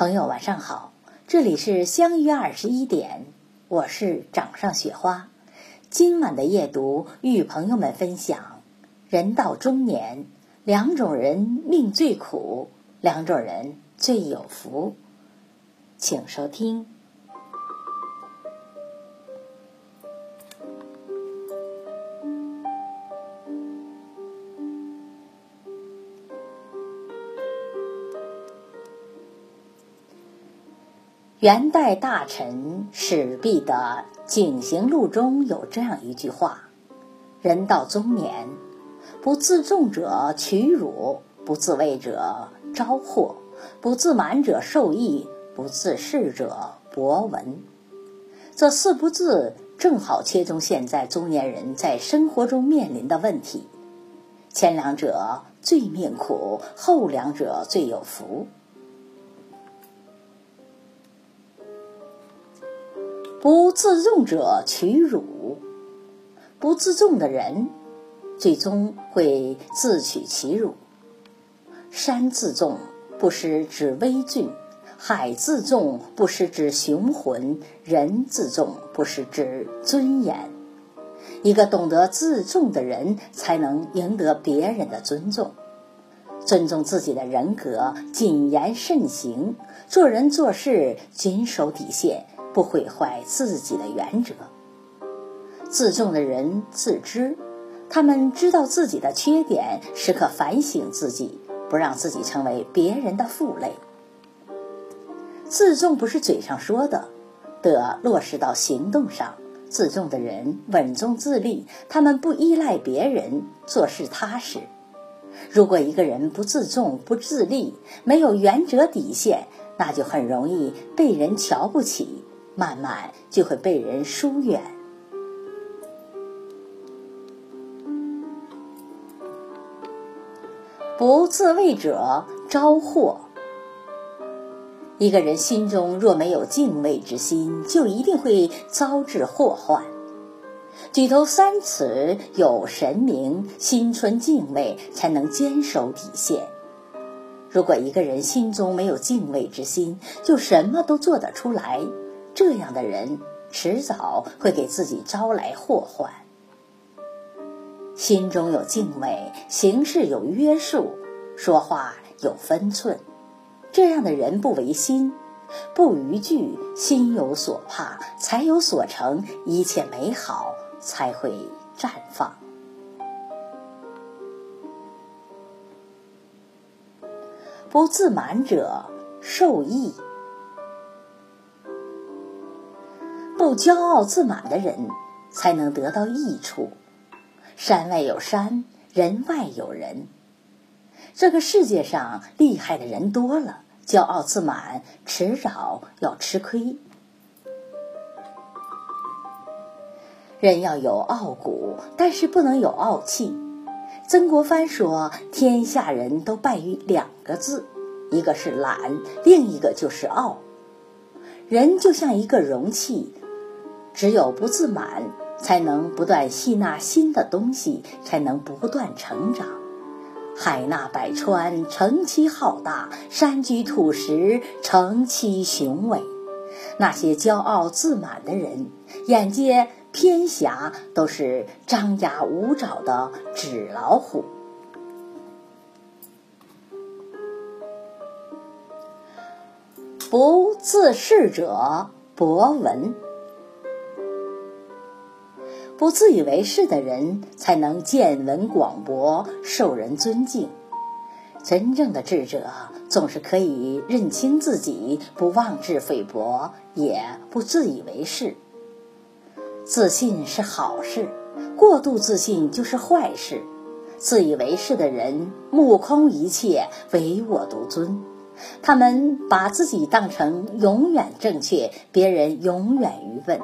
朋友晚上好，这里是相约二十一点，我是掌上雪花。今晚的夜读与朋友们分享：人到中年，两种人命最苦，两种人最有福。请收听。元代大臣史弼的《景行录》中有这样一句话：“人到中年，不自重者取辱，不自畏者招祸，不自满者受益，不自恃者博闻。”这四不字正好切中现在中年人在生活中面临的问题。前两者最命苦，后两者最有福。不自重者取辱，不自重的人，最终会自取其辱。山自重不失指威峻，海自重不失指雄浑，人自重不失指尊严。一个懂得自重的人，才能赢得别人的尊重。尊重自己的人格，谨言慎行，做人做事谨守底线。不毁坏自己的原则。自重的人自知，他们知道自己的缺点，时刻反省自己，不让自己成为别人的负累。自重不是嘴上说的，得落实到行动上。自重的人稳重自立，他们不依赖别人，做事踏实。如果一个人不自重、不自立，没有原则底线，那就很容易被人瞧不起。慢慢就会被人疏远。不自卫者招祸。一个人心中若没有敬畏之心，就一定会遭致祸患。举头三尺有神明，心存敬畏，才能坚守底线。如果一个人心中没有敬畏之心，就什么都做得出来。这样的人迟早会给自己招来祸患。心中有敬畏，行事有约束，说话有分寸。这样的人不违心，不逾矩，心有所怕，才有所成，一切美好才会绽放。不自满者受益。不骄傲自满的人，才能得到益处。山外有山，人外有人。这个世界上厉害的人多了，骄傲自满，迟早要吃亏。人要有傲骨，但是不能有傲气。曾国藩说：“天下人都败于两个字，一个是懒，另一个就是傲。人就像一个容器。”只有不自满，才能不断吸纳新的东西，才能不断成长。海纳百川，成其浩大；山居土石，成其雄伟。那些骄傲自满的人，眼界偏狭，都是张牙舞爪的纸老虎。不自恃者博闻。不自以为是的人，才能见闻广博，受人尊敬。真正的智者，总是可以认清自己，不妄自菲薄，也不自以为是。自信是好事，过度自信就是坏事。自以为是的人，目空一切，唯我独尊。他们把自己当成永远正确，别人永远愚笨。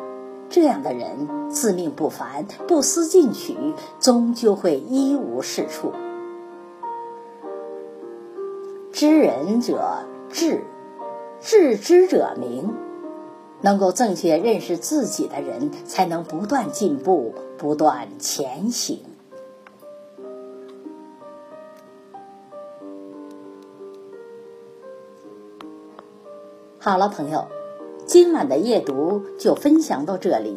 这样的人自命不凡，不思进取，终究会一无是处。知人者智，智之者明。能够正确认识自己的人，才能不断进步，不断前行。好了，朋友，今晚的夜读就分享到这里，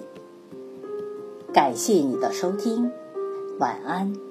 感谢你的收听，晚安。